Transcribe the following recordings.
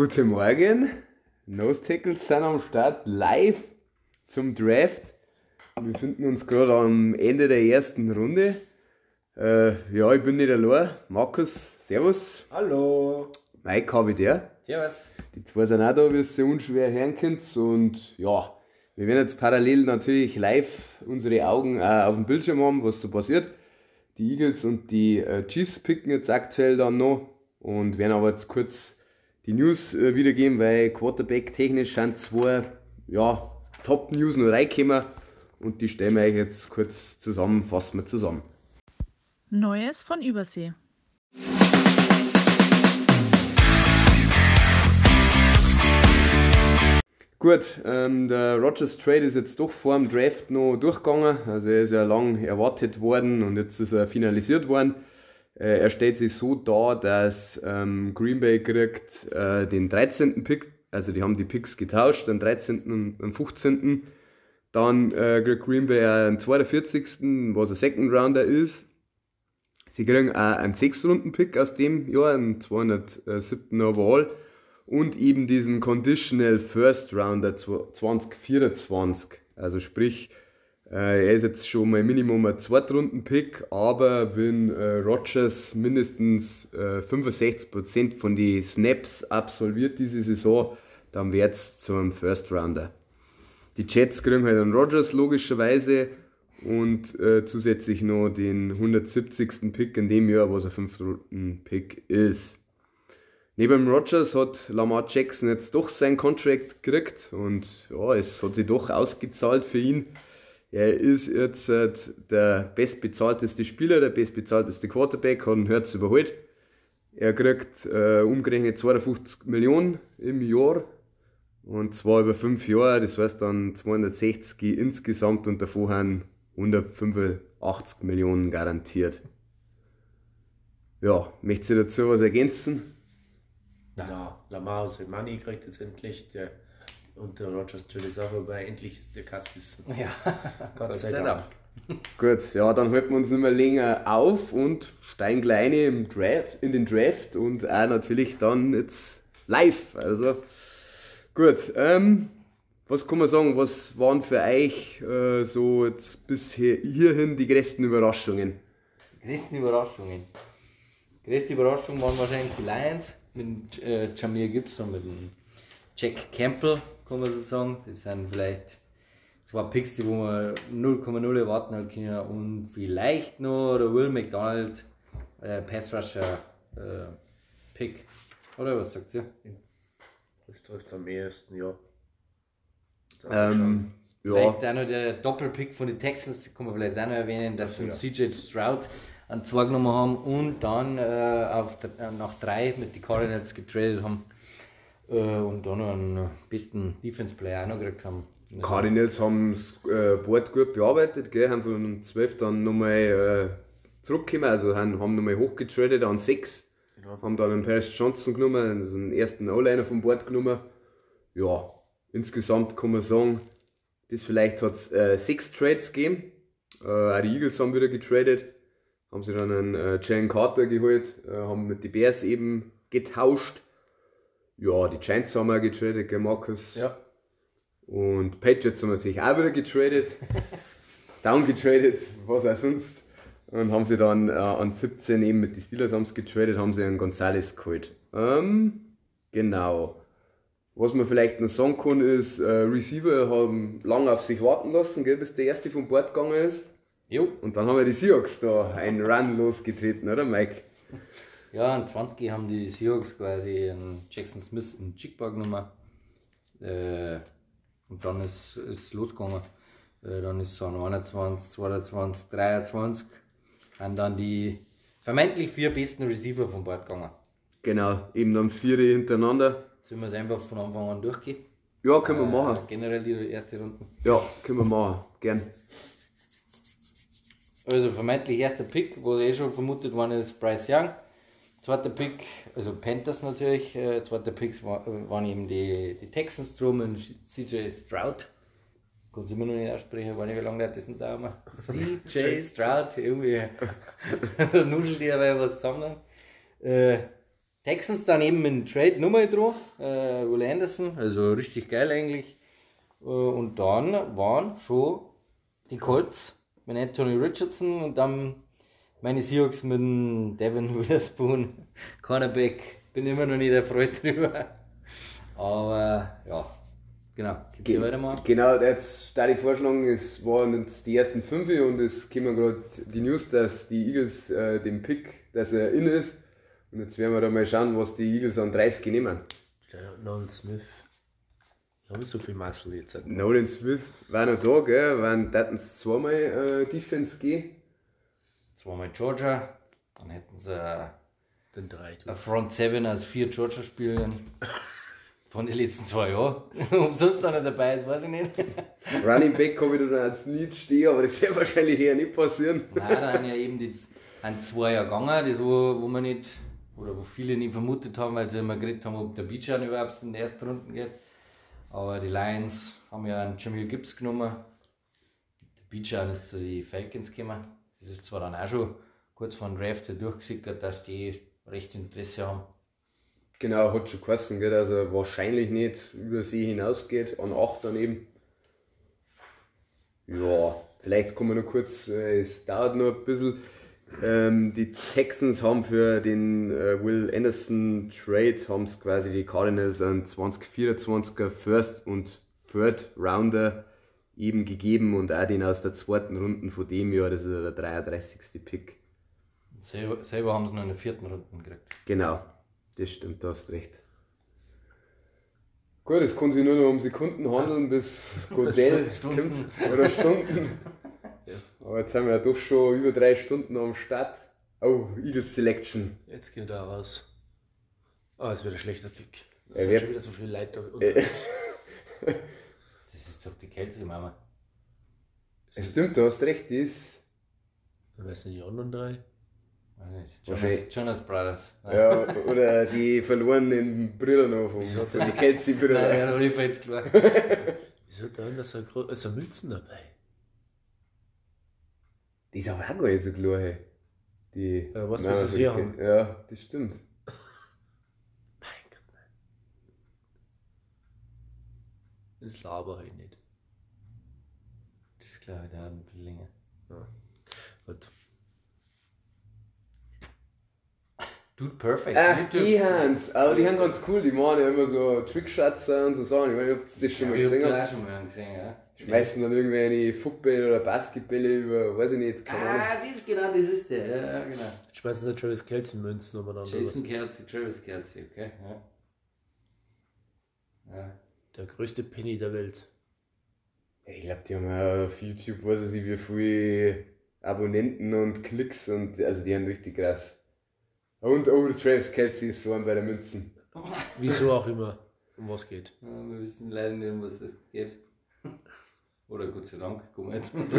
Guten Morgen. Nose Tackles sind am Start live zum Draft. Wir befinden uns gerade am Ende der ersten Runde. Äh, ja, ich bin nicht allein. Markus, Servus. Hallo. Mike habe ich der. Servus. Die zwei sind auch da, wie ihr sie unschwer hören könnt. Und ja, wir werden jetzt parallel natürlich live unsere Augen auf dem Bildschirm haben, was so passiert. Die Eagles und die äh, Chiefs picken jetzt aktuell dann noch und werden aber jetzt kurz die News äh, wiedergeben, weil Quarterback technisch sind zwei ja, Top-News noch reingekommen und die stellen wir euch jetzt kurz zusammen, fassen wir zusammen. Neues von Übersee. Gut, ähm, der Rogers Trade ist jetzt doch vor dem Draft noch durchgegangen. Also er ist ja lang erwartet worden und jetzt ist er finalisiert worden. Äh, er stellt sich so dar, dass ähm, Green Bay kriegt äh, den 13. Pick, also die haben die Picks getauscht, den 13. und den 15. Dann äh, kriegt Green Bay einen 42. was ein Second Rounder ist. Sie kriegen auch einen 6-Runden-Pick aus dem Jahr, einen 207. Overall und eben diesen Conditional First Rounder 2024. Also sprich, er ist jetzt schon mal Minimum ein Zweitrunden-Pick, aber wenn äh, Rogers mindestens äh, 65% von den Snaps absolviert diese Saison, dann wird es zum First Rounder. Die Jets kriegen halt einen Rogers logischerweise und äh, zusätzlich noch den 170. Pick in dem Jahr, was ein 5-Runden-Pick ist. Neben Rogers hat Lamar Jackson jetzt doch sein Contract gekriegt und ja, es hat sich doch ausgezahlt für ihn. Er ist jetzt äh, der bestbezahlteste Spieler, der bestbezahlteste Quarterback, hat einen Herz überholt. Er kriegt äh, umgerechnet 52 Millionen im Jahr und zwar über fünf Jahre, das heißt dann 260 insgesamt und davon haben 185 Millionen garantiert. Ja, möchtest du dazu was ergänzen? Ja, Lamar aus Money kriegt jetzt endlich. Der, und der Rogers natürlich auch, aber endlich ist der Kaspissen. Ja, Gott sei Dank. Gut, ja, dann halten wir uns nicht mehr länger auf und steigen gleich im Draft, in den Draft und auch natürlich dann jetzt live. Also gut, ähm, was kann man sagen, was waren für euch äh, so jetzt bisher hierhin die größten Überraschungen? Die größten Überraschungen. Die größte Überraschung waren wahrscheinlich die Lions mit äh, Jamir Gibbs und mit dem Jack Campbell, kann man so sagen. Das sind vielleicht zwei Picks, die wo wir 0,0 erwarten halt können. Und vielleicht noch der Will McDonald, äh, Pass Rusher äh, Pick. Oder was sagt ihr? Das trifft am ehesten, ja. Ähm, ja, Vielleicht auch noch der Doppelpick von den Texans, kann man vielleicht auch noch erwähnen, dass sie Ja. CJ Stroud an zwei genommen haben und dann äh, auf, der- äh, nach drei mit den Cardinals getradet haben und dann noch einen besten Defense Player auch noch gekriegt haben. Cardinals haben das äh, Board gut bearbeitet, gell, haben von 12 dann nochmal äh, zurückgekommen, also haben, haben nochmal hochgetradet an 6. Genau. Haben dann einen Paris Johnson genommen, also den ersten O-Liner vom Board genommen. Ja, insgesamt kann man sagen, das vielleicht hat es äh, sechs Trades gegeben. Äh, auch die Eagles haben wieder getradet. Haben sie dann einen äh, Jalen Carter geholt, äh, haben mit den Bears eben getauscht. Ja, die Giants haben auch getradet, gell, Markus? Ja. Und Patriots haben natürlich auch wieder getradet. Downgetradet, was auch sonst. Und haben sie dann äh, an 17 eben mit den Steelers haben's getradet, haben sie einen Gonzales geholt. Ähm, genau. Was man vielleicht noch sagen kann, ist, äh, Receiver haben lange auf sich warten lassen, gell, bis der erste vom Bord gegangen ist. Jo. Und dann haben wir die Seahawks da einen Run losgetreten, oder Mike? Ja, an 20 haben die Seahawks quasi einen Jackson Smith in Chickbag genommen. Äh, und dann ist es losgegangen. Äh, dann ist es an 21, 22, 23 haben dann die vermeintlich vier besten Receiver vom Bord gegangen. Genau, eben dann vier hintereinander. Sollen wir es einfach von Anfang an durchgehen? Ja, können wir Äh, machen. generell die erste Runde. Ja, können wir machen. Gern. Also vermeintlich erster Pick, wo eh schon vermutet worden ist, Bryce Young. Zweiter Pick, also Panthers natürlich. Äh, zweiter Pick war, waren eben die, die Texans drum und CJ Stroud. Kann ich immer noch nicht aussprechen, weiß nicht, wie lange das nicht dauern. CJ Stroud, irgendwie nuschelt die aber was zusammen. Äh, Texans dann eben mit dem Trade nochmal dran, äh, Will Anderson, also richtig geil eigentlich. Äh, und dann waren schon die Colts mit Anthony Richardson und dann meine Seahawks mit dem Devin Witherspoon, Cornerback. Bin immer noch nicht erfreut drüber. Aber ja, genau. Geht's hier weitermachen? Genau, jetzt da die vorschlagen, es waren jetzt die ersten fünf und es kommen gerade die News, dass die Eagles äh, den Pick, dass er in ist. Und jetzt werden wir da mal schauen, was die Eagles an 30 nehmen. Nolan Smith. Ich habe so viel Muscle jetzt. Nolan Smith war noch da, gell? Wenn das zweimal äh, Defense gehen. Zweimal Georgia, dann hätten sie äh, Den drei. eine Front 7 aus vier Georgia-Spielern von den letzten zwei Jahren. Ob sonst einer dabei ist, weiß ich nicht. Running Back habe ich da als nicht stehen, aber das wird wahrscheinlich eher nicht passieren. Nein, da haben ja eben die ein zwei Jahre gegangen, das wo, wo man nicht, oder wo viele nicht vermutet haben, weil sie immer geredet haben, ob der Bijan überhaupt in die ersten Runden geht. Aber die Lions haben ja einen Jamil Gibbs genommen. Der Bijan ist zu den Falcons gekommen. Das ist zwar dann auch schon kurz vor dem Draft durchgesickert, dass die recht Interesse haben. Genau, hat schon geheißen, gell, dass er wahrscheinlich nicht über sie hinausgeht, an 8 daneben. Ja, vielleicht kommen wir noch kurz, äh, es dauert noch ein bisschen. Ähm, die Texans haben für den äh, Will Anderson Trade haben quasi die Cardinals einen 2024er First und Third Rounder eben gegeben und auch den aus der zweiten Runde von dem Jahr, das ist der 33. Pick. Selber, selber haben sie noch in der vierten Runde gekriegt. Genau, das stimmt, da hast recht. Gut, es kann sich nur noch um Sekunden handeln, bis Godell Stunden. kommt. Oder Stunden. Aber jetzt sind wir ja doch schon über drei Stunden am Start. Oh, Eagles Selection. Jetzt geht er raus. Ah, es wird ein schlechter Pick. Es sind wird- schon wieder so viele Leute da unterwegs. Das ist doch die Kälte, Mama. Es stimmt, du hast recht, die ist. Wer sind die anderen drei? Weiß nicht. Wahrscheinlich- Jonas, Jonas Brothers. Ja, oder die verlorenen Brüder noch vom Wieso? von die Kelsey-Brüder. Nein, ja, noch nicht jetzt klar. Wieso da ist ein, gro- ist ein Münzen dabei? Die ist aber auch gar nicht so klar, hey. Die. Ja, was Nein, müssen also sie die- haben? Ja, das stimmt. Mein Gott, nein. Das laber ich nicht. Das ist klar, der hat ein bisschen länger. Gut. Dude, perfect. Ach, YouTube. die Hans, aber die haben ganz cool, die machen ja immer so Trickshots und so Sachen. Ich weiß nicht, ob du das schon mal ich hab gesehen das auch hast. schon mal gesehen, ja. Schmeißen dann irgendwelche Football oder Basketbälle über, weiß ich nicht, keine Ahnung. Ah, das, genau, das ist der. Ja, ja, genau. Schmeißen sie Travis Kelsey Münzen umeinander. Jason? Kelsey, Travis Kelsey, okay. Ja. ja. Der größte Penny der Welt. Ich glaube, die haben ja auf YouTube, weiß ich nicht, wie viele Abonnenten und Klicks und, also die haben richtig krass. Und, oh, der Travis Kelsey ist so ein bei der Münzen. Wieso auch immer. Um was geht. Ja, Wir wissen leider nicht, um was das geht. Oder Gott sei Dank, kommen wir jetzt mal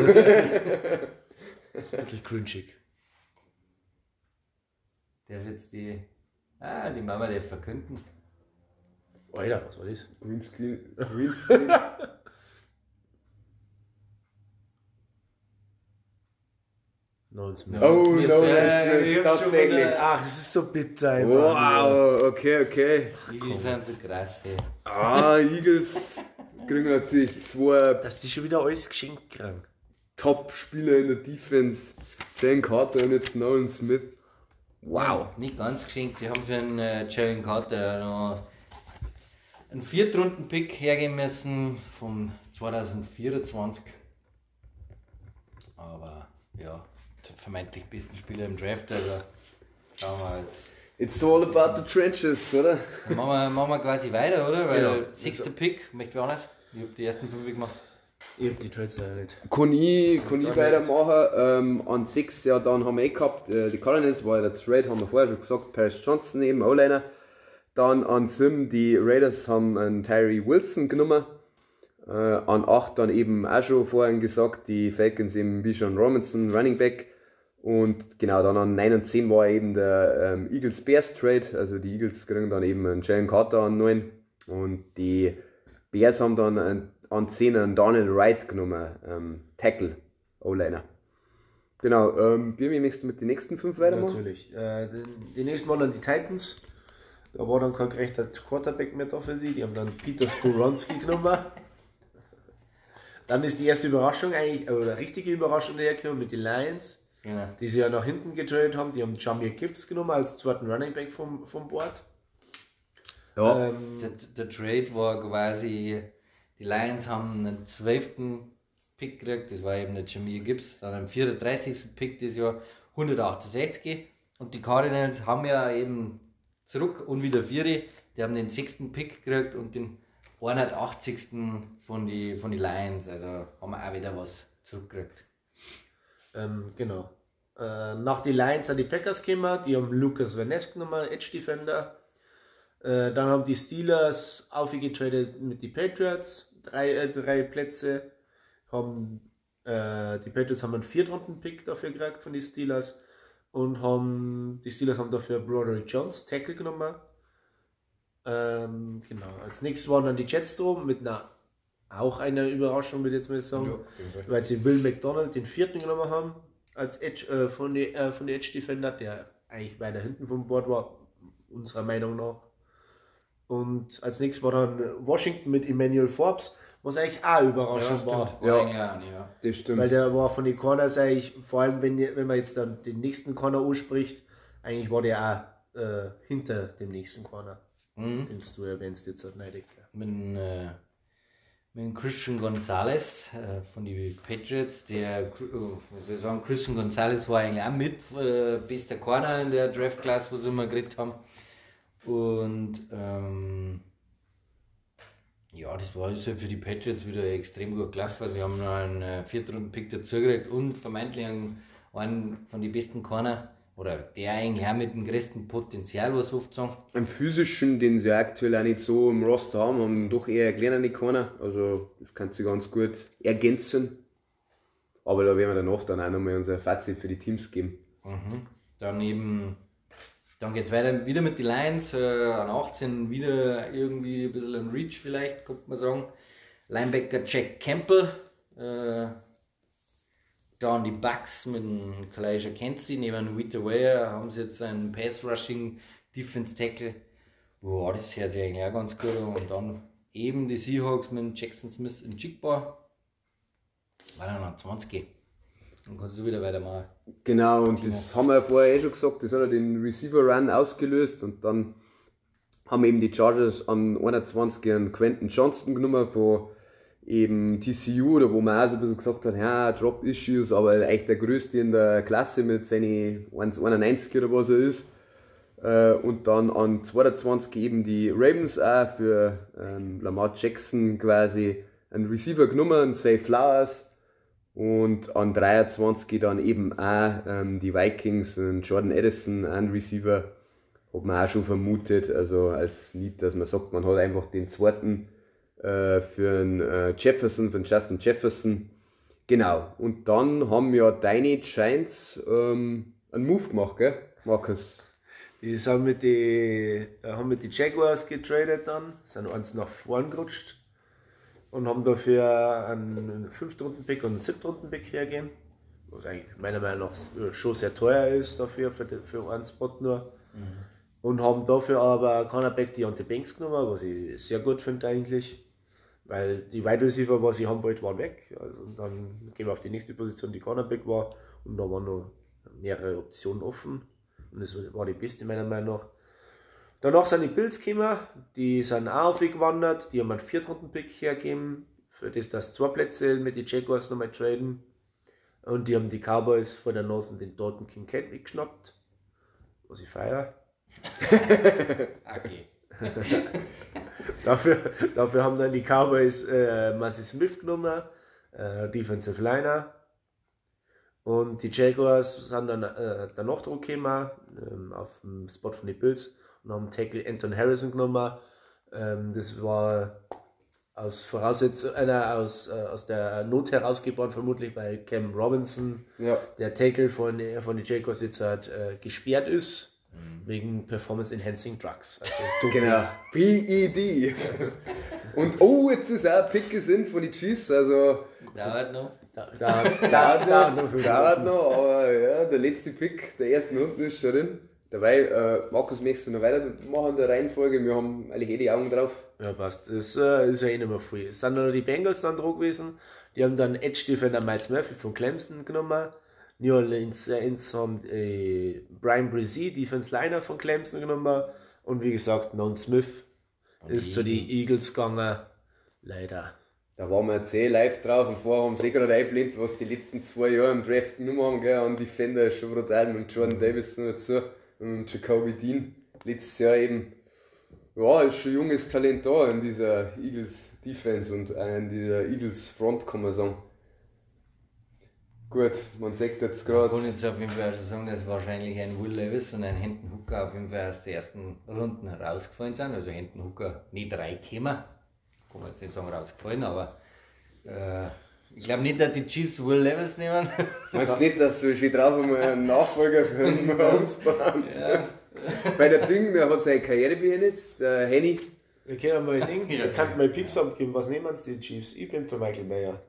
Wirklich cringig. Der jetzt die. Ah, die Mama darf verkünden. Alter, was war das? Greenscreen. Greenscreen. Nolan Smith. Oh, Smith, no, ja, ich Smith, tatsächlich. Ach, es ist so bitter einfach. Wow, okay, okay. Die sind so krass, ey. Ah, Eagles kriegen natürlich zwei Dass die schon wieder alles geschenkt kriegen. Top-Spieler in der Defense. Jalen Carter und jetzt Nolan Smith. Wow. Nicht ganz geschenkt. Die haben für einen äh, Jalen Carter noch einen Viertrunden-Pick hergeben müssen vom 2024. Aber ja, vermeintlich besten Spieler im Draft. Also schauen wir mal. It's all about the trenches, oder? Dann machen wir, machen wir quasi weiter, oder? Weil Genau. sechster Pick, möchte ich auch nicht. Ich habe die ersten fünf gemacht. Ich hab die Trades leider nicht. Kann ich, kann ich weitermachen. Ähm, an 6, ja, dann haben wir eh gehabt, äh, die Cardinals war ja der Trade, haben wir vorher schon gesagt, Paris Johnson eben, O-Liner. Dann an 7, die Raiders haben einen Tyree Wilson genommen. Äh, an 8 dann eben auch schon vorhin gesagt, die Falcons eben Bijan Robinson, Running Back. Und genau, dann an 9 und 10 war eben der ähm, Eagles Bears Trade. Also die Eagles kriegen dann eben einen Jalen Carter an 9. Und die Bears haben dann an, an 10 einen Daniel Wright genommen, ähm, Tackle, O-Liner. Genau, ähm, Birmi, möchtest du mit den nächsten 5 weitermachen? Natürlich. Äh, die, die nächsten waren dann die Titans. Da war dann kein gerechter Quarterback mehr da für sie. Die haben dann Peter Skoronski genommen. Dann ist die erste Überraschung eigentlich, oder richtige Überraschung hergekommen mit den Lions, Genau. die sie ja nach hinten getradet haben. Die haben Jamir Gibbs genommen als zweiten Running Back vom, vom Board. Ja, Ähm, Der, der Trade war quasi, die Lions haben einen 12. Pick gekriegt, das war eben der Jameer Gibbs, dann am 34. Pick das Jahr 168 und die Cardinals haben ja eben zurück und wieder vier, die haben den 6. Pick gekriegt und den 180. von die, von die Lions, also haben wir auch wieder was zurückgekriegt. Ähm, genau. Äh, nach den Lions sind die Packers gekommen, die haben Lucas Van Ness genommen, Edge Defender. Äh, dann haben die Steelers aufgetradet mit den Patriots, drei, äh, drei Plätze. Haben, äh, die Patriots haben einen Viertrunden-Pick dafür gekriegt von den Steelers und haben, die Steelers haben dafür Broderick Jones, Tackle genommen. Ähm, genau. Als nächstes waren dann die Jets drum mit einer, auch einer Überraschung, würde ich jetzt mal sagen weil sie Will McDonald den vierten genommen haben als Edge äh, von den äh, von den Edge Defender, der eigentlich weiter hinten vom Board war, unserer Meinung nach. Und als nächstes war dann Washington mit Emmanuel Forbes, was eigentlich auch überraschend war. Ja. Ja. Ja. das stimmt. Weil der war von den Corners eigentlich, vor allem wenn, wenn man jetzt dann den nächsten Corner anspricht, eigentlich war der auch äh, hinter dem nächsten Corner, Mhm. den du erwähnst jetzt halt nicht. mit, äh, mit dem Christian Gonzalez äh, von den Patriots. Der, äh, was soll ich sagen, Christian Gonzalez war eigentlich auch mit äh, bester Corner in der Draft Class, was wir mal geredet haben. Und ähm, ja, das war also für die Patriots wieder extrem gut gelaufen. Sie haben noch einen äh, Viertrunden-Pick dazugekriegt und vermeintlich einen, einen von den besten Corner, oder der eigentlich auch mit dem größten Potenzial, was oft sagen. Am physischen, den sie aktuell auch nicht so im Roster haben, haben doch eher kleinere Corner. Also das kann sie ganz gut ergänzen. Aber da werden wir danach dann auch nochmal unser Fazit für die Teams geben. Mhm. Dann eben, dann geht es weiter wieder mit den Lions. Äh, an 18 wieder irgendwie ein bisschen ein Reach vielleicht, könnte man sagen. Linebacker Jack Campbell. Äh, dann die Bucks mit dem Kalijah Kenzie neben Wita Ware haben sie jetzt einen Pass Rushing Defense Tackle. Boah, das hört sich eigentlich auch ganz gut an. Und dann eben die Seahawks mit Jackson Smith in Jigbar. War dann noch 20. Dann kannst du wieder weitermachen. Genau, und das haben wir ja vorher eh schon gesagt, das hat ja den Receiver-Run ausgelöst und dann haben eben die Chargers an 21 einen Quentin Johnston genommen von eben TCU, oder wo man auch so ein bisschen gesagt hat, ja, Drop-Issues, aber eigentlich der größte in der Klasse mit seinen 1,91 oder was er ist. Äh, Und dann an 22 eben die Ravens auch für ähm, Lamar Jackson quasi einen Receiver genommen, einen Say Flowers. Und an 23 dann eben auch ähm, die Vikings und Jordan Edison, ein Receiver, hat man auch schon vermutet, also als nicht, dass man sagt, man hat einfach den zweiten äh, für einen äh, Jefferson, für einen Justin Jefferson. Genau, und dann haben ja deine Giants ähm, einen Move gemacht, gell, Markus? Die haben mit die Jaguars getradet dann, sind eins nach vorn gerutscht und haben dafür einen Fünftrunden-Pick und einen Siebtrunden-Pick hergegeben. Was eigentlich meiner Meinung nach schon sehr teuer ist dafür, für, den- für einen Spot nur. Und haben dafür aber Cornerback Deontay Banks genommen, was ich sehr gut finde eigentlich. Weil die Wide Receiver, was sie haben wollten, waren weg. Also, und dann gehen wir auf die nächste Position, die Cornerback war. Und da waren noch mehrere Optionen offen. Und das war die beste meiner Meinung nach. Danach sind die Bills gekommen, die sind auch aufgewandert, die haben einen Viertrunden-Pick hergegeben, für das das zwei Plätze mit den Jaguars nochmal traden. Und die haben die Cowboys vor der Nase den Dalton Kincaid weggeschnappt, was ich feiere. Okay. Dafür, dafür haben dann die Cowboys äh, Massey Smith genommen, äh, Defensive Liner. Und die Jaguars sind dann äh, danach gekommen, ähm, auf dem Spot von den Bills und haben Tackle Anton Harrison genommen. Ähm, das war aus Voraussetzung, einer aus, äh, aus der Not herausgeboren, vermutlich, weil Cam Robinson, Ja. der Tackle von, von den Jaguars jetzt halt, äh, gesperrt ist, wegen Performance Enhancing Drugs. Also. Genau. PED. Und oh, jetzt ist auch ein Pick gesehen von den Chiefs, also Dauert noch. Da, da, dauert da, da, noch, dauert noch, aber ja, der letzte Pick der ersten Runden ist schon drin. Dabei, äh, Markus, möchtest du noch weitermachen in der Reihenfolge? Wir haben eigentlich eh die Augen drauf. Ja, passt. Das äh, ist ja eh nicht mehr viel. Es sind noch die Bengals dann dran gewesen. Die haben dann Edge Defender Miles Murphy von Clemson genommen. New Orleans Saints haben äh, Brian Brzee, Defense Liner von Clemson genommen. Und wie gesagt, Non Smith ist zu den Eagles gegangen. Leider. Da waren wir jetzt eh live drauf und vorher haben sie eh gerade einblendet, was die letzten zwei Jahre im Draft genommen haben. Gell? Und Defender ist schon brutal mit Jordan Davis noch dazu und Jacoby Dean. Letztes Jahr eben, ja, ist schon junges Talent da in dieser Eagles Defense und äh, in dieser Eagles Front, kann man sagen. Gut, man sagt jetzt Ich gerade. kann jetzt auf jeden Fall schon sagen, dass wahrscheinlich ein Will Levis und ein Hinton Hooker auf jeden Fall aus den ersten Runden rausgefallen sind. Also Hinton Hooker nicht reingekommen. Kann man jetzt nicht sagen rausgefallen, aber äh, ich glaube nicht, dass die Chiefs Will Levis nehmen. Meinst du nicht, dass wir schon drauf einmal einen Nachfolger für den Mahomes bauen? ja. Bei der Ding, der hat seine Karriere beendet, der Henny. Wir können mal Ding, Ja. wir könnten mal Picks abgeben. Was nehmen uns die Chiefs? Ich bin für Michael Mayer.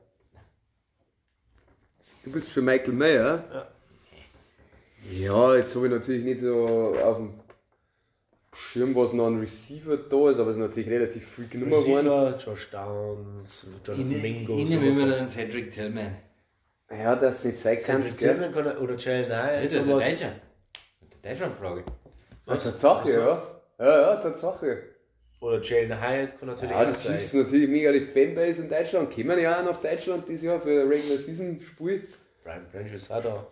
Du bist für Michael Mayer? Ja. Ja, jetzt habe ich natürlich nicht so auf dem Schirm, was noch ein Receiver da ist, aber es ist natürlich relativ früh genommen worden. Receiver, Josh Downs, Ich, Jonathan ich Mingo. nehme sowas immer den Cedric Tillman. Ja, das nicht sein kann. Cedric? Tillman kann er- oder Jalen Hyatt. Das ist ein sowas. Deutscher. Das ist eine Frage. Ja, Was? Tatsache, Ach so. ja. Ja, ja, Tatsache. Oder Jalen Hyatt kann natürlich Ja, auch sein. Chiefs sind natürlich mega die Fanbase in Deutschland. Kommen ja auch nach Deutschland dieses Jahr für ein Regular Season Spiel. Brian Branch ist auch da.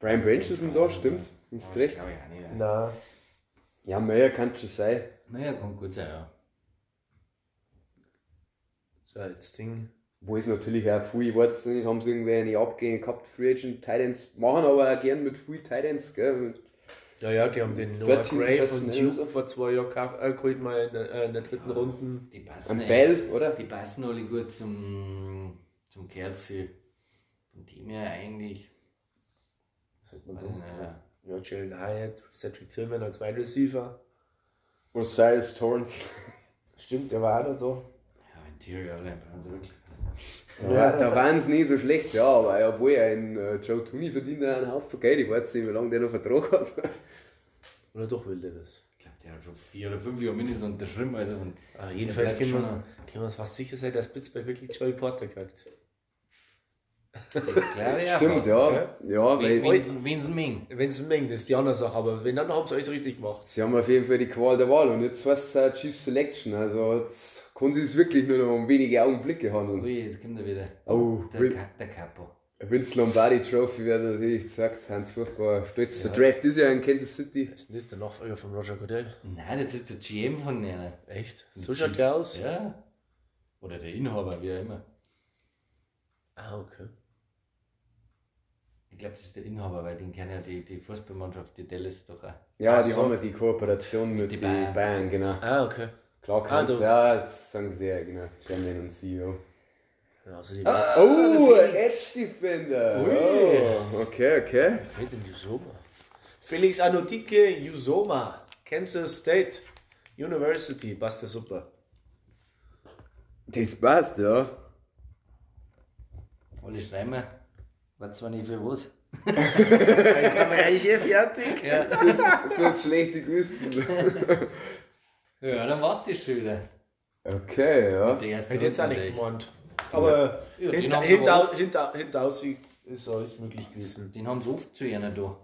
Brian Branch ist da, stimmt. Das recht. glaube ich auch nicht. Nein. Ja, Meyer kann schon sein. Naja, kann gut sein, ja. So als Ding. Wo ist natürlich auch viel, ich weiß nicht, haben sie irgendwie eine Abgänge gehabt, Free Agent Titans, machen aber auch gern mit viel Titans, gell. Ja, ja, die haben den Noah 13 Gray von Duke vor zwei Jahren äh, geholt, mal in der, äh, in der dritten Runde. Die passen echt- Bell, oder? Die passen alle gut zum, zum Kerzi. Von dem her eigentlich. Sagt man so. Ja, Jalen Hyatt, Cedric Tillman als Wide Receiver. Osiris Torrance. Stimmt, der war auch noch da. ja, Interior brauchen sie wirklich. Ja, da waren sie nicht so schlecht, ja, aber obwohl ein äh, Joe Tooney verdient einen Haufen Geld, ich weiß nicht, wie lange der noch Vertrag hat. Oder doch will der das? Ich glaube, der hat schon vier oder fünf Jahre mindestens unterschrieben. Also und Ah, jedenfalls können wir, können wir uns fast sicher sein, dass Pittsburgh wirklich Joey Porter kriegt. Auch. Stimmt, ja. Ja, weil Wen sie mengen. Wenn es mengen, das ist die andere Sache, aber wenn dann haben sie alles richtig gemacht. sie haben auf jeden Fall die Qual der Wahl und jetzt heißt es äh, Chief Selection, also jetzt kann sie es wirklich nur noch um wenige Augenblicke handeln. Ui, jetzt kommt er wieder. Oh, der, Ka der Capo. Vince Lombardi Trophy wird natürlich gesagt, Hans furchtbar stolz. Der Ja. Draft ist ja in Kansas City. Ist das der Nachfolger von Roger Goodell? Nein, das ist der GM von denen. Echt? So schaut der aus? Ja. Oder der Inhaber, wie auch immer. Ah, okay. Ich glaube, das ist der Inhaber, weil den kennen ja die, die Fußballmannschaft, die Dallas doch auch. Ja, Ach die so. haben ja die Kooperation mit die den Bayern. Bayern. genau. Ah, okay. Klar Ah, du- ja, jetzt sagen sie ja, genau, Chairman und CEO. Ja, also die Oh, Edge Defender. Oh, okay, okay. Mit dem Usoma. Felix Anodike Usoma, Kansas State University, passt ja super. Das passt, ja. Alle schreiben mir. Weiß zwar nicht für was. Jetzt sind wir eigentlich eh fertig. Ja. Das schlechte Gewissen. ja, dann war's schon wieder. Okay, ja. Die Hätte jetzt auch nicht gemeint. Aber Ja, hinter, hinter, aber oft- hinter, hinter Aussicht ist alles möglich gewesen. Den haben sie oft zu einer da.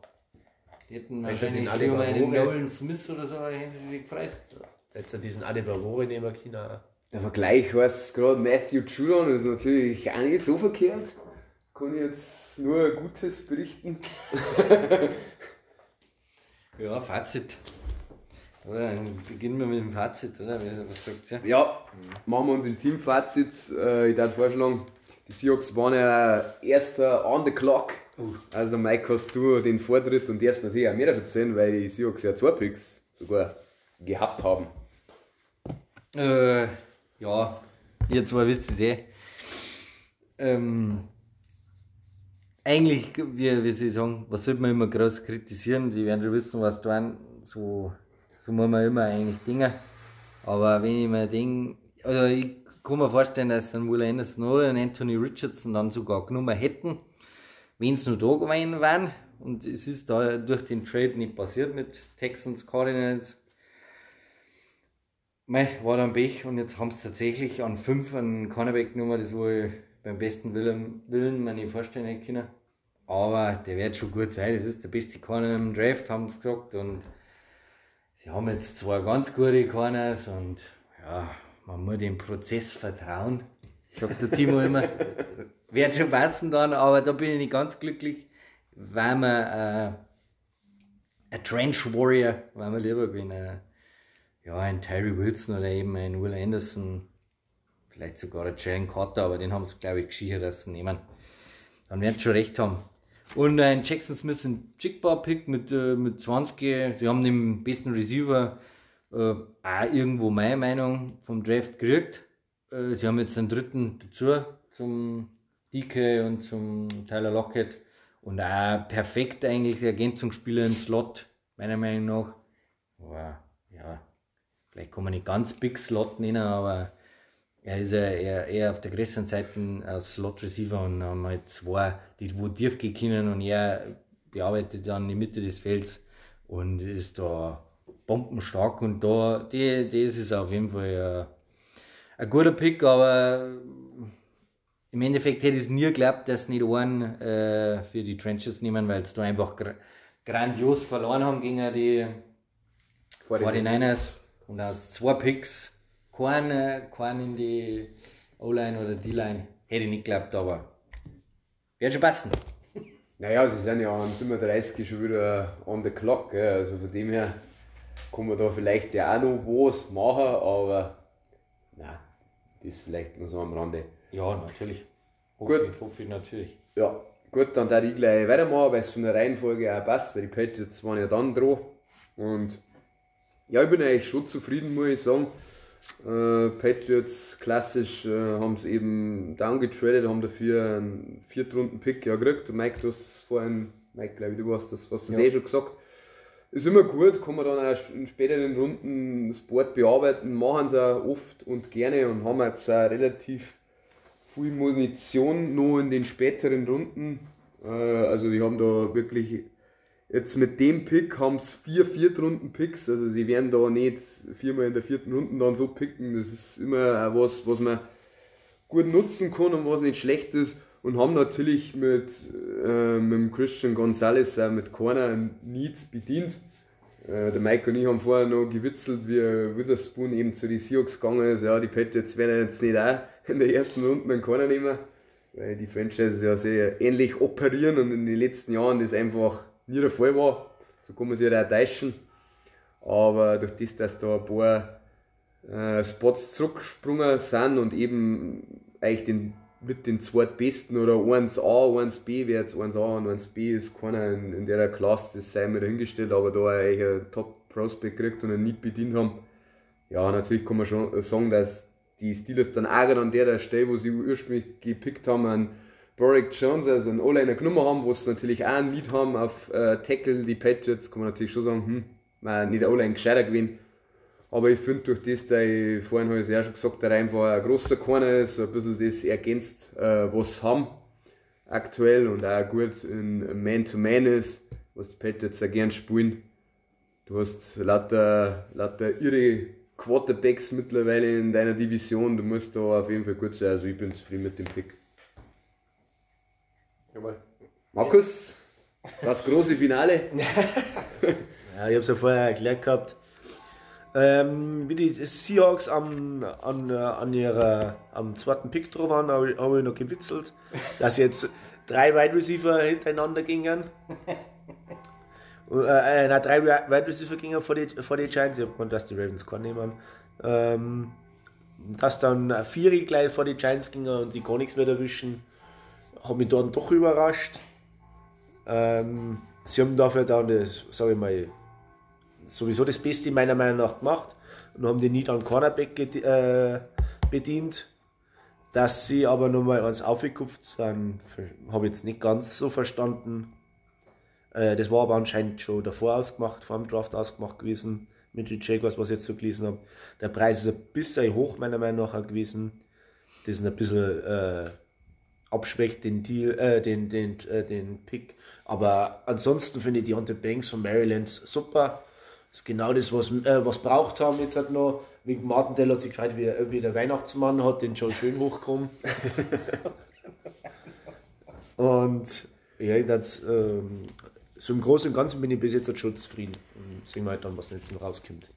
Die hätten Also wahrscheinlich den den alle über einen. Nolan Smith oder so, da hätten sie sich gefreut. Jetzt hat diesen Adebayor nehmen China. Der Vergleich heißt gerade Matthew Judon, ist natürlich auch nicht so verkehrt. Kann ich jetzt nur Gutes berichten. Ja, Fazit. Oder, dann beginnen wir mit dem Fazit, oder? Was sagt ihr? Ja, machen wir uns den Teamfazit. Äh, ich würde vorschlagen, die Seahawks waren ja erster on the clock. Also Mike, hast du den Vortritt und erst natürlich auch mehr davon erzählen, weil die Seahawks ja zwei Picks sogar gehabt haben. Äh, ja, ihr zwei wisst es eh. Ähm, eigentlich, wie, wie sie sagen, was sollte man immer groß kritisieren? Sie werden schon wissen, was tun. So, so muss man immer eigentlich Dinge. Aber wenn ich mir denke, also ich kann mir vorstellen, dass dann Will Anderson oder Anthony Richardson dann sogar genommen hätten, wenn sie noch da gewesen wären, Und es ist da durch den Trade nicht passiert mit Texans, Cardinals. Mei, war dann Pech und jetzt haben sie tatsächlich an 5 einen Cornerback genommen, das war beim besten Willen, Willen mir nicht vorstellen können. Aber der wird schon gut sein, das ist der beste Corner im Draft, haben sie gesagt. Und sie haben jetzt zwei ganz gute Corners und ja, man muss dem Prozess vertrauen, sagt der Timo immer. wird schon passen dann, aber da bin ich nicht ganz glücklich, weil man äh, ein Trench Warrior, weil man lieber bin, äh, ja, ein Terry Wilson oder eben ein Will Anderson, vielleicht sogar ein Jalen Carter, aber den haben sie, glaube ich, geschichert, dass sie nehmen. Dann werden sie schon recht haben. Und ein Jackson Smith ein Jigbar-Pick mit, äh, mit 20. Sie haben den besten Receiver äh, auch irgendwo meine Meinung vom Draft gekriegt. Äh, sie haben jetzt einen dritten dazu zum DK und zum Tyler Lockett. Und auch perfekt eigentlich Ergänzungsspieler im Slot, meiner Meinung nach. Aber ja, vielleicht kann man nicht ganz Big Slot nennen, aber er ist ja eher, eher auf der größeren Seite als Slot Receiver und haben halt zwei, die wo tief gehen können und er bearbeitet dann die Mitte des Felds und ist da bombenstark und da, die, das ist auf jeden Fall ein, ein guter Pick, aber im Endeffekt hätte ich es nie geglaubt, dass nicht einen äh, für die Trenches nehmen, weil sie da einfach gr grandios verloren haben gegen die 49ers. Und aus zwei Picks keinen, keinen in die O-Line oder D-Line hätte ich nicht geglaubt, aber wird schon passen. Naja, sie sind ja an 37 schon wieder on the clock, gell? also von dem her kann man da vielleicht ja auch noch was machen, aber nein, das vielleicht nur so am Rande. Ja, natürlich. Hoffe, Gut. Ich, hoffe ich natürlich. Ja, gut, dann darf ich gleich weitermachen, weil es von der Reihenfolge auch passt, weil die Patriots waren ja dann dran. Und ja, ich bin eigentlich schon zufrieden, muss ich sagen. Äh, Patriots klassisch äh, haben es eben downgetradet, haben dafür einen Viertrunden-Pick ja gekriegt. Mike, du hast vorhin, Mike, glaube ich, du hast das, hast das Ja. eh schon gesagt. Ist immer gut, kann man dann auch in späteren Runden das Board bearbeiten, machen sie auch oft und gerne und haben jetzt auch relativ viel Munition noch in den späteren Runden. Äh, also die haben da wirklich jetzt mit dem Pick haben es vier Viertrunden-Picks, also sie werden da nicht viermal in der vierten Runde dann so picken. Das ist immer auch was, was man gut nutzen kann und was nicht schlecht ist. Und haben natürlich mit, äh, mit Christian Gonzalez auch mit Corner ein Need bedient. Äh, der Mike und ich haben vorher noch gewitzelt, wie Witherspoon eben zu den Seahawks gegangen ist. Ja, die Patriots werden jetzt nicht auch in der ersten Runde einen Corner nehmen, weil die Franchises ja sehr ähnlich operieren und in den letzten Jahren das einfach nie der Fall war. So kann man sich halt auch täuschen. Aber durch das, dass da ein paar äh, Spots zurückgesprungen sind und eben eigentlich den, mit den zweitbesten oder 1A, 1B, wer jetzt 1A und 1B ist, keiner in, in der Klasse, das sei mir dahingestellt, aber da eigentlich einen Top-Prospect gekriegt und einen nicht bedient haben. Ja, natürlich kann man schon sagen, dass die Steelers dann auch an der Stelle, wo sie ursprünglich gepickt haben, einen Boric Jones, also einen O-Liner genommen haben, wo sie natürlich auch einen Need haben auf äh, Tackle, die Patriots, kann man natürlich schon sagen, hm, man nicht der O-Line gescheiter gewesen. Aber ich finde, durch das, dass ich vorhin habe ich es ja schon gesagt, der einfach ein großer Corner ist, ein bisschen das ergänzt, äh, was sie haben aktuell und auch gut in Man-to-Man ist, was die Patriots auch gern spielen. Du hast lauter, lauter irre Quarterbacks mittlerweile in deiner Division, du musst da auf jeden Fall gut sein, also ich bin zufrieden mit dem Pick. Jawohl. Markus, das große Finale. Ja, ich habe es ja vorher erklärt gehabt. Ähm, wie die Seahawks am, an, äh, an ihrer, am zweiten Pick drauf waren, habe ich, hab ich noch gewitzelt, dass jetzt drei Wide Receiver hintereinander gingen. Und, äh, äh, nein, drei Wide Receiver gingen vor die, vor die Giants. Ich habe gemeint, dass die Ravens keinen nehmen. Ähm, dass dann äh, vier gleich vor die Giants gingen und die gar nichts mehr erwischen, hat mich dann doch überrascht. Ähm, sie haben dafür dann das, sage ich mal, sowieso das Beste meiner Meinung nach gemacht und haben die nicht an Cornerback äh, bedient. Dass sie aber nochmal eins aufgekupft sind, habe ich jetzt nicht ganz so verstanden. Äh, das war aber anscheinend schon davor ausgemacht, vor dem Draft ausgemacht gewesen mit den Jaguars, was ich jetzt so gelesen habe. Der Preis ist ein bisschen hoch, meiner Meinung nach, gewesen. Das ist ein bisschen äh, abschwächt den Deal, äh, den, den, äh, den Pick. Aber ansonsten finde ich Deontay Banks von Maryland super. Das ist genau das, was äh, was braucht haben jetzt halt noch. Wegen Martindale hat sich gefreut, wie, wie der Weihnachtsmann hat den Joe schön hochgekommen. und ja, das, ähm, so im Großen und Ganzen bin ich bis jetzt halt schon zufrieden. Und sehen wir halt dann, was jetzt noch rauskommt.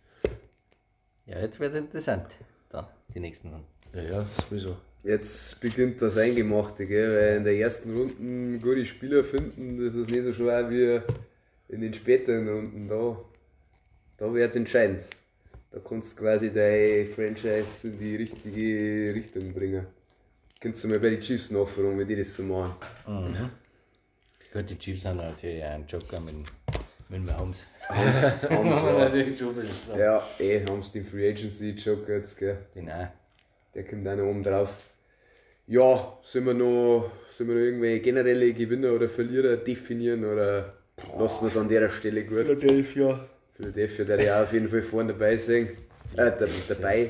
Ja, jetzt wird es interessant. Dann, die nächsten Runden. Ja, ja, sowieso. Jetzt beginnt das Eingemachte, gell? weil in der ersten Runden gute Spieler finden, das ist nicht so schwer wie in den späteren Runden. Da, da wird es entscheidend. Da kannst du quasi deine Franchise in die richtige Richtung bringen. Kannst du mal bei den Chiefs nachfragen, wie die das so machen. Gut, die Chiefs haben natürlich auch einen Joker mit, mit Mahomes. Schon viel sagen. ja, eh, haben sie den Free Agency Joker jetzt, gell? Den auch. Der kommt auch noch oben drauf. Ja, sollen wir noch, sollen wir noch irgendwelche generelle Gewinner oder Verlierer definieren oder lassen wir es an der Stelle gut? Philadelphia. Philadelphia, der ja auf jeden Fall vorne dabei sein. Äh, da- dabei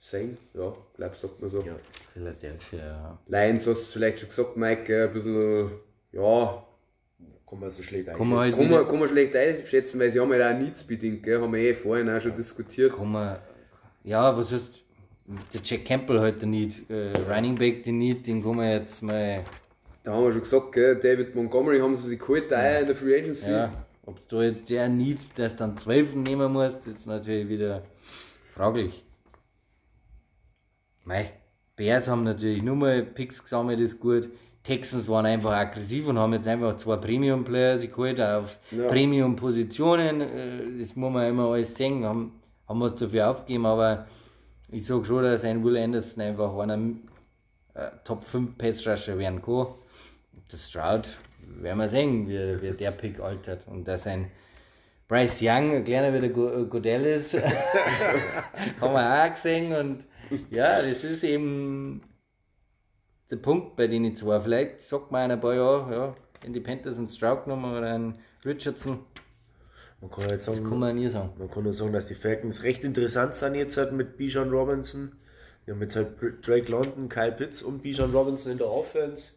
sein, ja, glaub, sagt man so. Ja. Philadelphia, ja. Lions hast du vielleicht schon gesagt, Mike, ein bisschen, ja, Kann man so schlecht Kann man einschätzen. kann man, kann man schlecht einschätzen, weil sie haben ja auch needsbedingt, gell, haben wir eh vorhin auch schon diskutiert. Kann man, ja, was heißt, der Jack Campbell heute nicht, äh, Running Back den nicht, den kann man jetzt mal, Da haben wir schon gesagt, gell, David Montgomery haben sie sich geholt, auch in der Free Agency. ja, ob du jetzt der nicht, das dann 12 nehmen musst, ist natürlich wieder fraglich. Mei, Bears haben natürlich nur mal Picks gesammelt, ist gut. Texans waren einfach aggressiv und haben jetzt einfach zwei Premium-Player sich geholt auf Ja. Premium-Positionen. Äh, Das muss man immer alles sehen, haben, haben was dafür aufgegeben, aber ich sage schon, dass ein Will Anderson einfach einer äh, Top 5 Pass-Rusher werden kann. Das Stroud, werden wir sehen, wie, wie der Pick altert. Und dass ein Bryce Young, ein kleiner wie der Go- Godell ist, haben wir auch gesehen. Und ja, das ist eben der Punkt bei den zwei. Vielleicht sagt man in ein paar Jahren, ja, wenn die Panthers einen Stroud genommen oder einen Richardson, Man kann jetzt sagen, das kann man nie sagen. Man kann nur sagen, dass die Falcons recht interessant sind jetzt halt mit Bijan Robinson. Die haben jetzt halt Drake London, Kyle Pitts und Bijan Robinson in der Offense.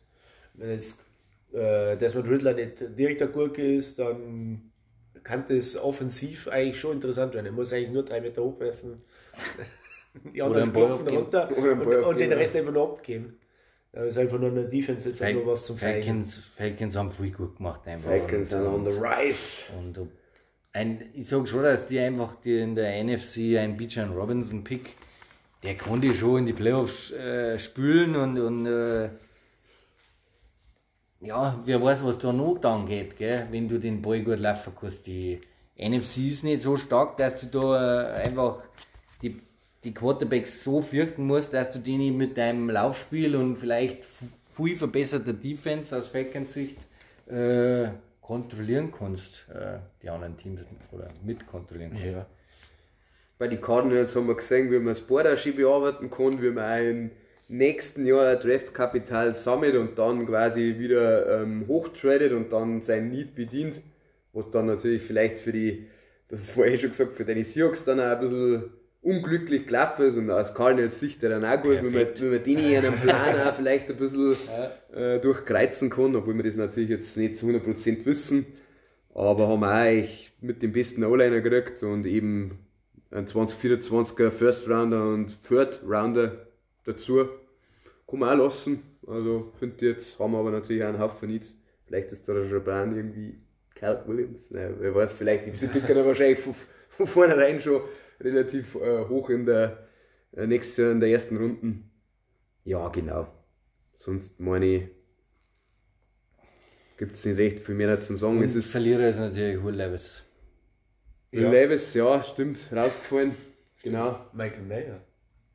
Wenn jetzt äh, Desmond Riddler nicht direkt der Gurke ist, dann kann das offensiv eigentlich schon interessant werden. Er muss eigentlich nur drei Meter hochwerfen. Die anderen klopfen runter und, und den Rest einfach nur abgeben. Da ist einfach nur eine Defense jetzt Fal- einfach was zum. Falcons, Falcons haben viel gut gemacht einfach. Falcons Und- sind on the rise. Und ob- ein, ich sage schon, dass die einfach die in der NFC ein Bijan Robinson Pick, der konnte schon in die Playoffs äh, spülen und, und äh, ja, wer weiß, was da noch dann geht, gell? wenn du den Ball gut laufen kannst. Die NFC ist nicht so stark, dass du da äh, einfach die, die Quarterbacks so fürchten musst, dass du die nicht mit deinem Laufspiel und vielleicht viel verbesserter Defense aus Falcons Sicht äh, kontrollieren kannst, äh, die anderen Teams oder mitkontrollieren kannst. Ja. Bei den Cardinals haben wir gesehen, wie man das Borderschi bearbeiten kann, wie man im nächsten Jahr Draftkapital sammelt und dann quasi wieder ähm, hochtradet und dann sein Need bedient. Was dann natürlich vielleicht für die, das ist vorher schon gesagt, für deine Seahawks dann auch ein bisschen unglücklich gelaufen ist und aus Cardinals Sicht dann auch gut, wenn man, wenn man den in einem Plan auch vielleicht ein bisschen äh, durchkreuzen kann, obwohl wir das natürlich jetzt nicht zu 100% wissen. Aber haben auch eigentlich mit dem besten O-Liner gekriegt und eben ein 2024er First Rounder und Third Rounder dazu. Kann man auch lassen. Also finde ich jetzt, haben wir aber natürlich auch einen Haufen Needs. Vielleicht ist da der Jabran irgendwie Cal Williams. Naja, wer weiß, vielleicht die picken er wahrscheinlich von, von vornherein schon relativ äh, hoch in der äh, nächstes Jahr in der ersten Runden. Ja, genau. Sonst meine ich, gibt es nicht recht viel mehr zum Sagen. Und es ist Verlierer ist natürlich Will Levis. Will Ja. Levis, ja, stimmt, rausgefallen. Genau. Michael Mayer.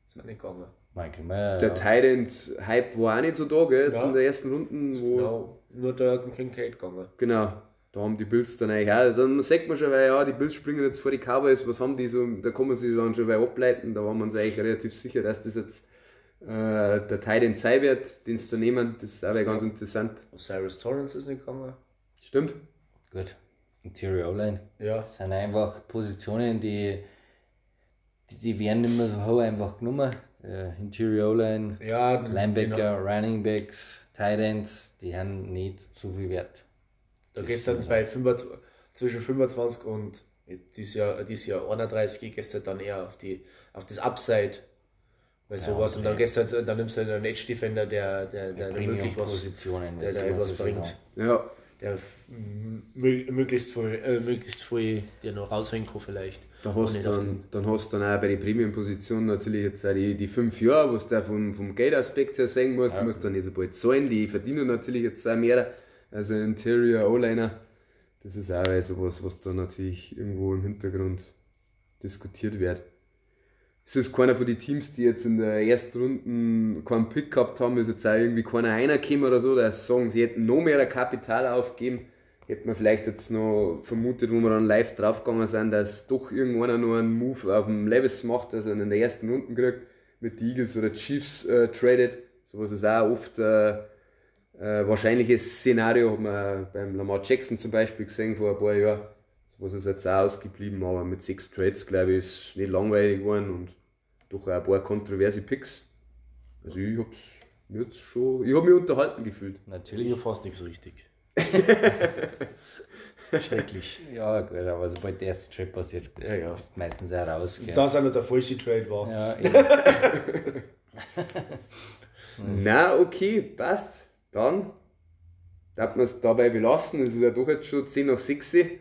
Ist mir nicht gegangen. Michael Meyer. Der Tyrant-Hype war auch nicht so da, gell, jetzt Ja. in der ersten Runden. Wo, Genau. Nur der Kincaid gegangen. Genau. Da haben die Bills dann eigentlich auch. Dann sagt man schon, weil ja, die Bills springen jetzt vor die Cowboys, was haben die so, da kann man sich dann schon weit ableiten. Da waren wir uns eigentlich relativ sicher, dass das jetzt äh, der Tyrant sein wird, den sie da nehmen. Das ist auch ganz interessant. Osiris Torrance ist nicht gegangen. Stimmt? Gut. Interior O-Line. Ja. Das sind einfach Positionen, die, die, die werden nicht mehr so hoch einfach genommen. äh, Interior O-Line, Ja, Linebacker, genau. Running Backs, Tight Ends, die haben nicht so viel Wert. Da gehst du dann bei 25, zwischen 25 und dieses Jahr, dieses Jahr 31 gehst du dann eher auf, die, auf das Upside. Weil sowas. Und dann, du halt, dann nimmst du halt einen Edge Defender, der, der, der, der wirklich was, Positionen, der, das der etwas bringt. sagen. Ja, Der mö- möglichst viel, äh, möglichst viel dir noch rausholen kann vielleicht. Da hast dann, dann hast du dann auch bei den Premium-Positionen natürlich jetzt auch die, die fünf Jahre, wo du da vom, vom Geldaspekt her sehen musst, Ja. musst dann nicht so bald zahlen, die verdienen natürlich jetzt auch mehr, also Interior O-Liner, das ist auch sowas, was da natürlich irgendwo im Hintergrund diskutiert wird. Es ist keiner von den Teams, die jetzt in der ersten Runde keinen Pick gehabt haben, ist jetzt auch irgendwie keiner reingekommen oder so, dass sie sagen, sie hätten noch mehr Kapital aufgeben. Hätte man vielleicht jetzt noch vermutet, wo wir dann live draufgegangen sind, dass doch irgendwann noch einen Move auf dem Levis macht, dass er in der ersten Runde kriegt, mit den Eagles oder Chiefs äh, tradet. Sowas ist auch oft äh, äh, wahrscheinliches Szenario, hat man beim Lamar Jackson zum Beispiel gesehen vor ein paar Jahren. Sowas ist jetzt auch ausgeblieben, aber mit sechs Trades, glaube ich, ist nicht langweilig geworden und doch auch ein paar kontroverse Picks. Also ich hab's mir jetzt schon, ich habe mich unterhalten gefühlt. Natürlich. Hier fast nichts richtig. Schrecklich. Ja, gut, aber sobald der erste Trade passiert, Ja, ja. ist meistens auch raus. Gell? Da auch noch der falsche Trade war. Ja. Na, okay, passt. Dann darf man es dabei belassen. Es ist ja doch jetzt schon 10 nach 6. Wir werden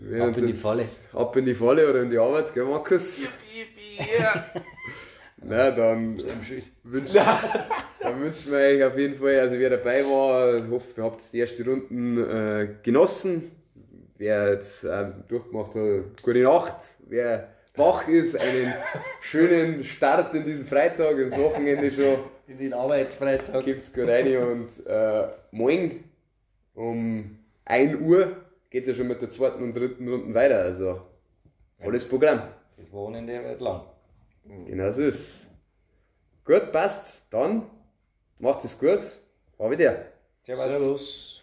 Mhm. Ab in die Falle. Ab in die Falle oder in die Arbeit, gell, Markus? Na, dann wünschen dann wünschen wir euch auf jeden Fall, also wer dabei war, ich hoffe, ihr habt die erste Runden äh, genossen. Wer jetzt äh, durchgemacht hat, gute Nacht. Wer wach ist, einen schönen Start in diesen Freitag, ins Wochenende schon. In den Arbeitsfreitag. Gibt's gut rein und äh, morgen um 1 Uhr geht es ja schon mit der zweiten und dritten Runde weiter. Also volles Programm. Das Wochenende wird lang. Genau so ist es. Gut, passt. Dann macht es gut. Auf Wiedersehen. Servus. Servus.